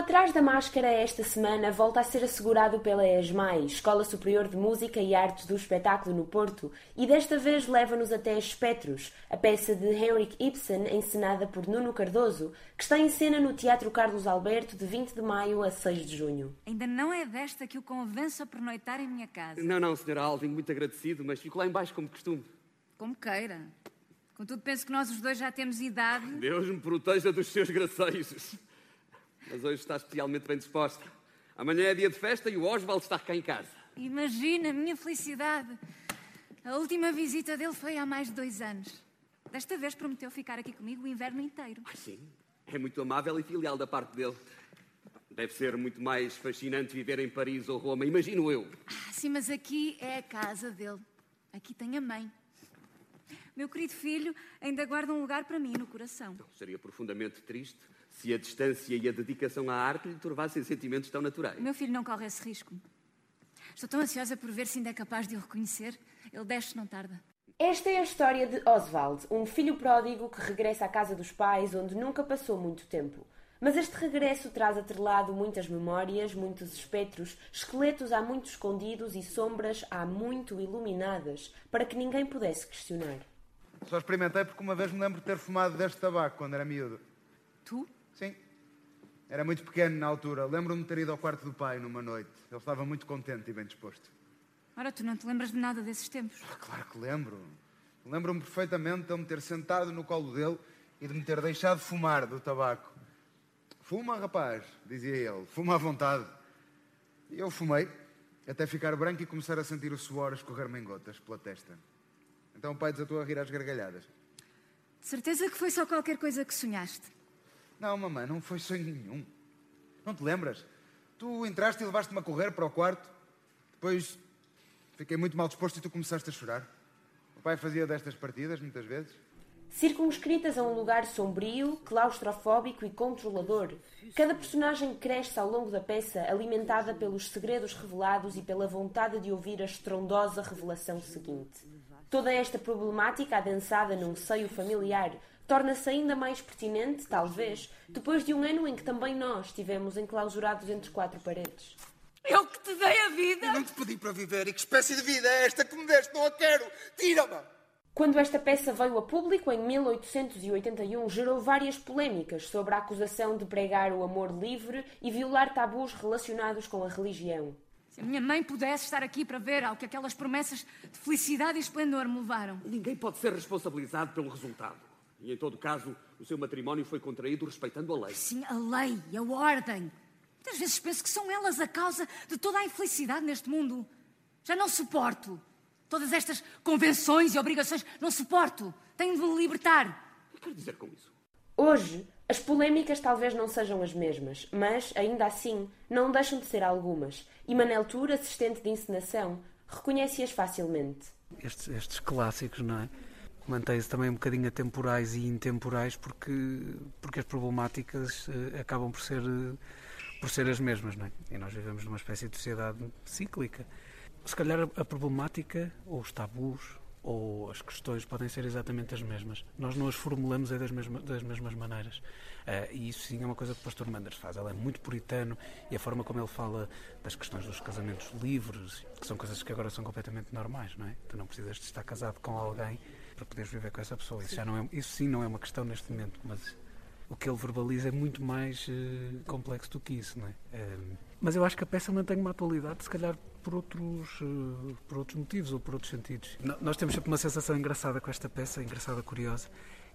Atrás da máscara. Atrás da Máscara, esta semana, volta a ser assegurado pela ESMAI, Escola Superior de Música e Artes do Espetáculo no Porto, e desta vez leva-nos até Espectros, a peça de Henrik Ibsen, encenada por Nuno Cardoso, que está em cena no Teatro Carlos Alberto de 20 de maio a 6 de junho. Ainda não é desta que o convenço a pernoitar em minha casa. Não, não, Sra. Alvin, muito agradecido, mas fico lá embaixo como costume. Como queira. Contudo, penso que nós os dois já temos idade. Deus me proteja dos seus gracejos mas hoje está especialmente bem disposta. Amanhã é dia de festa e o Oswald está cá em casa. Imagina a minha felicidade. A última visita dele foi há mais de dois anos. Desta vez prometeu ficar aqui comigo o inverno inteiro. Ah, sim. É muito amável e filial da parte dele. Deve ser muito mais fascinante viver em Paris ou Roma, imagino eu. Ah, sim, mas aqui é a casa dele. Aqui tem a mãe. Meu querido filho ainda guarda um lugar para mim no coração. Não, seria profundamente triste se a distância e a dedicação à arte lhe turvassem sentimentos tão naturais. Meu filho não corre esse risco. Estou tão ansiosa por ver se ainda é capaz de o reconhecer. Ele desce não tarda. Esta é a história de Oswald, um filho pródigo que regressa à casa dos pais onde nunca passou muito tempo. Mas este regresso traz atrelado muitas memórias, muitos espectros, esqueletos há muito escondidos e sombras há muito iluminadas, para que ninguém pudesse questionar. Só experimentei porque uma vez me lembro de ter fumado deste tabaco quando era miúdo. Tu? Sim. Era muito pequeno na altura. Lembro-me de ter ido ao quarto do pai numa noite. Ele estava muito contente e bem disposto. Ora, tu não te lembras de nada desses tempos? Ah, claro que lembro. Lembro-me perfeitamente de eu me ter sentado no colo dele e de me ter deixado fumar do tabaco. Fuma, rapaz, dizia ele. Fuma à vontade. E eu fumei, até ficar branco e começar a sentir o suor escorrer-me em gotas pela testa. Então o pai desatou a rir às gargalhadas. De certeza que foi só qualquer coisa que sonhaste. Não, mamãe, não foi sonho nenhum. Não te lembras? Tu entraste e levaste-me a correr para o quarto. Depois fiquei muito mal disposto e tu começaste a chorar. O pai fazia destas partidas muitas vezes. Circunscritas a um lugar sombrio, claustrofóbico e controlador, cada personagem cresce ao longo da peça alimentada pelos segredos revelados e pela vontade de ouvir a estrondosa revelação seguinte. Toda esta problemática adensada num seio familiar torna-se ainda mais pertinente, talvez, depois de um ano em que também nós estivemos enclausurados entre quatro paredes. Eu que te dei a vida! Eu não te pedi para viver e que espécie de vida é esta que me deste? Não a quero! Tira-me! Quando esta peça veio a público, em 1881, gerou várias polémicas sobre a acusação de pregar o amor livre e violar tabus relacionados com a religião. Se a minha mãe pudesse estar aqui para ver ao que aquelas promessas de felicidade e esplendor me levaram. Ninguém pode ser responsabilizado pelo resultado. E, em todo caso, o seu matrimónio foi contraído respeitando a lei. Sim, a lei, a ordem. Muitas vezes penso que são elas a causa de toda a infelicidade neste mundo. Já não suporto. Todas estas convenções e obrigações, não suporto. Tenho de me libertar. O que quer dizer com isso? Hoje, as polémicas talvez não sejam as mesmas, mas, ainda assim, não deixam de ser algumas. E Manel Tour, assistente de encenação, reconhece-as facilmente. Estes, estes clássicos, não é? mantém-se também um bocadinho atemporais e intemporais porque, porque as problemáticas uh, acabam por ser, uh, por ser as mesmas, não é? E nós vivemos numa espécie de sociedade cíclica. Se calhar a, a problemática, ou os tabus, ou as questões podem ser exatamente as mesmas. Nós não as formulamos é das, mesma, das mesmas maneiras. Uh, e isso sim é uma coisa que o pastor Manders faz. Ele é muito puritano e a forma como ele fala das questões dos casamentos livres, que são coisas que agora são completamente normais, não é? Tu não precisas de estar casado com alguém para poderes viver com essa pessoa. Isso, já não é, isso sim não é uma questão neste momento, mas o que ele verbaliza é muito mais uh, complexo do que isso, não é? Uh, mas eu acho que a peça mantém uma atualidade, se calhar por outros, uh, por outros motivos ou por outros sentidos. N nós temos sempre uma sensação engraçada com esta peça, engraçada, curiosa,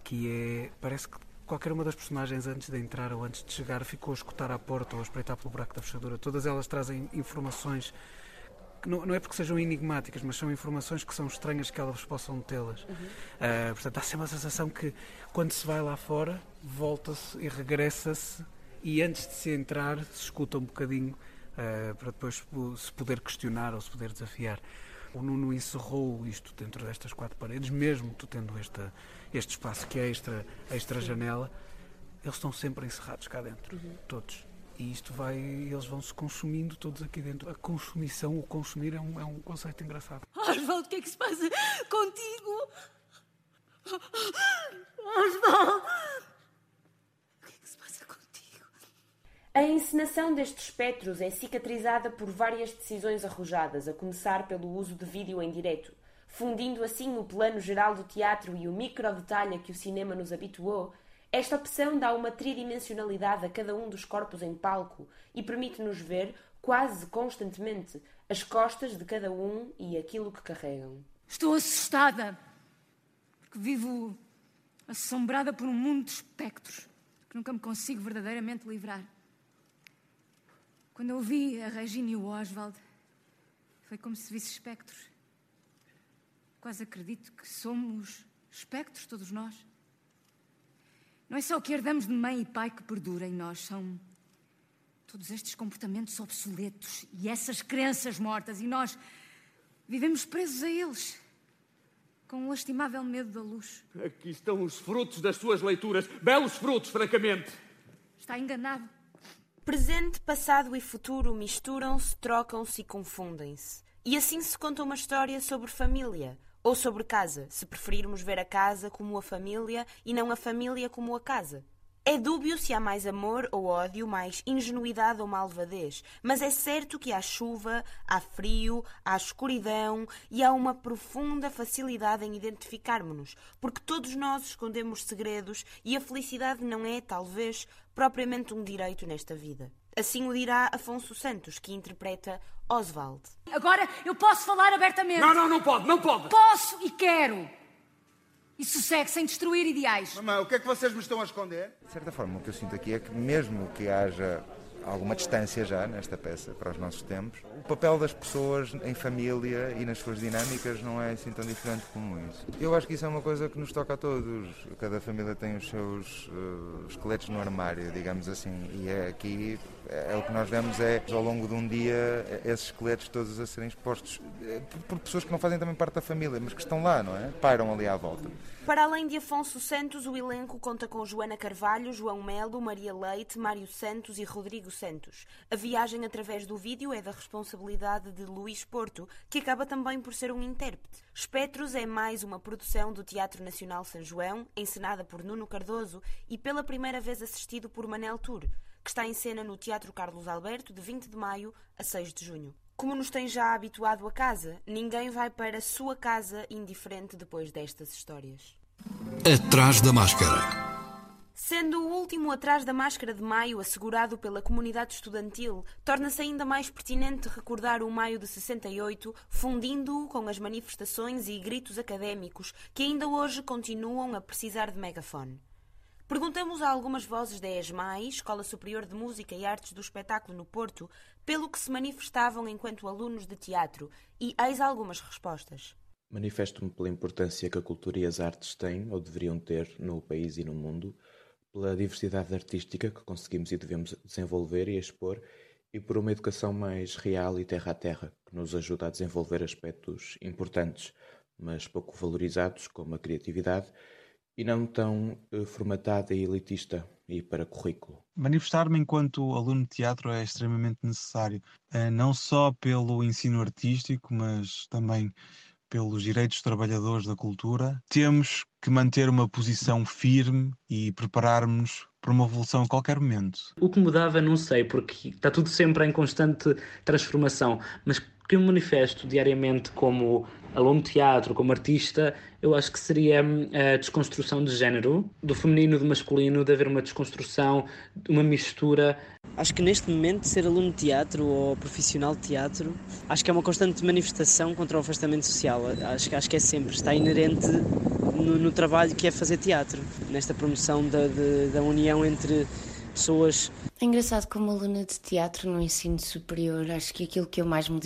que é, parece que qualquer uma das personagens antes de entrar ou antes de chegar ficou a escutar à porta ou a espreitar pelo buraco da fechadura. Todas elas trazem informações não, não, é porque sejam enigmáticas, mas são informações que são estranhas que elas possam tê-las. Uhum. Uh, portanto, há sempre a sensação que quando se vai lá fora, volta-se e regressa-se e antes de se entrar se escuta um bocadinho uh, para depois se poder questionar ou se poder desafiar. O Nuno encerrou isto dentro destas quatro paredes, mesmo tu tendo esta, este espaço que é extra, extra janela, eles estão sempre encerrados cá dentro, uhum. todos. E isto vai, eles vão se consumindo todos aqui dentro. A consumição, o consumir é um, é um conceito engraçado. Oswaldo, o que é que se passa contigo? Oswaldo! O que é que se passa contigo? A encenação destes espectros é cicatrizada por várias decisões arrojadas, a começar pelo uso de vídeo em direto, fundindo assim o plano geral do teatro e o micro-detalhe a que o cinema nos habituou esta opção dá uma tridimensionalidade a cada um dos corpos em palco e permite-nos ver, quase constantemente, as costas de cada um e aquilo que carregam. Estou assustada, porque vivo assombrada por um mundo de espectros que nunca me consigo verdadeiramente livrar. Quando eu vi a Regina e o Oswald, foi como se visse espectros. Quase acredito que somos espectros, todos nós. Não é só o que herdamos de mãe e pai que perdura em nós, são todos estes comportamentos obsoletos e essas crenças mortas, e nós vivemos presos a eles, com um lastimável medo da luz. Aqui estão os frutos das suas leituras, belos frutos, francamente. Está enganado. Presente, passado e futuro misturam-se, trocam-se e confundem-se. E assim se conta uma história sobre família, ou sobre casa, se preferirmos ver a casa como a família e não a família como a casa. É dúbio se há mais amor ou ódio, mais ingenuidade ou malvadez, mas é certo que há chuva, há frio, há escuridão e há uma profunda facilidade em identificarmos-nos, porque todos nós escondemos segredos e a felicidade não é, talvez, propriamente um direito nesta vida. Assim o dirá Afonso Santos, que interpreta Oswald. Agora eu posso falar abertamente. Não, não, não pode, não pode. Posso e quero. E sossegue sem destruir ideais. Mamãe, o que é que vocês me estão a esconder? De certa forma, o que eu sinto aqui é que mesmo que haja alguma distância já nesta peça para os nossos tempos. O papel das pessoas em família e nas suas dinâmicas não é assim tão diferente como isso. Eu acho que isso é uma coisa que nos toca a todos. Cada família tem os seus uh, esqueletos no armário, digamos assim, e é aqui é o que nós vemos é ao longo de um dia esses esqueletos todos a serem expostos eh, por pessoas que não fazem também parte da família, mas que estão lá, não é? Pairam ali à volta. Para além de Afonso Santos, o elenco conta com Joana Carvalho, João Melo, Maria Leite, Mário Santos e Rodrigo Santos. A viagem através do vídeo é da responsabilidade de Luís Porto, que acaba também por ser um intérprete. Espectros é mais uma produção do Teatro Nacional São João, encenada por Nuno Cardoso e pela primeira vez assistido por Manel Tour, que está em cena no Teatro Carlos Alberto de 20 de maio a 6 de junho. Como nos tem já habituado a casa, ninguém vai para a sua casa indiferente depois destas histórias. Atrás da máscara. Sendo o último atrás da máscara de maio assegurado pela comunidade estudantil, torna-se ainda mais pertinente recordar o maio de 68, fundindo-o com as manifestações e gritos académicos que ainda hoje continuam a precisar de megafone. Perguntamos a algumas vozes da ESMAI, Escola Superior de Música e Artes do Espetáculo no Porto, pelo que se manifestavam enquanto alunos de teatro, e eis algumas respostas. Manifesto-me pela importância que a cultura e as artes têm, ou deveriam ter, no país e no mundo, pela diversidade artística que conseguimos e devemos desenvolver e expor, e por uma educação mais real e terra a terra, que nos ajuda a desenvolver aspectos importantes, mas pouco valorizados, como a criatividade e não tão uh, formatada e elitista e para currículo. Manifestar-me enquanto aluno de teatro é extremamente necessário, uh, não só pelo ensino artístico, mas também pelos direitos dos trabalhadores da cultura. Temos que manter uma posição firme e preparar-nos para uma evolução a qualquer momento. O que mudava, não sei, porque está tudo sempre em constante transformação, mas que eu me manifesto diariamente como aluno de teatro, como artista, eu acho que seria a desconstrução de género, do feminino e do masculino, de haver uma desconstrução, uma mistura. Acho que neste momento ser aluno de teatro ou profissional de teatro, acho que é uma constante manifestação contra o afastamento social. Acho, acho que é sempre, está inerente no, no trabalho que é fazer teatro, nesta promoção da, de, da união entre pessoas. É engraçado como aluna de teatro no ensino superior, acho que aquilo que eu mais modifico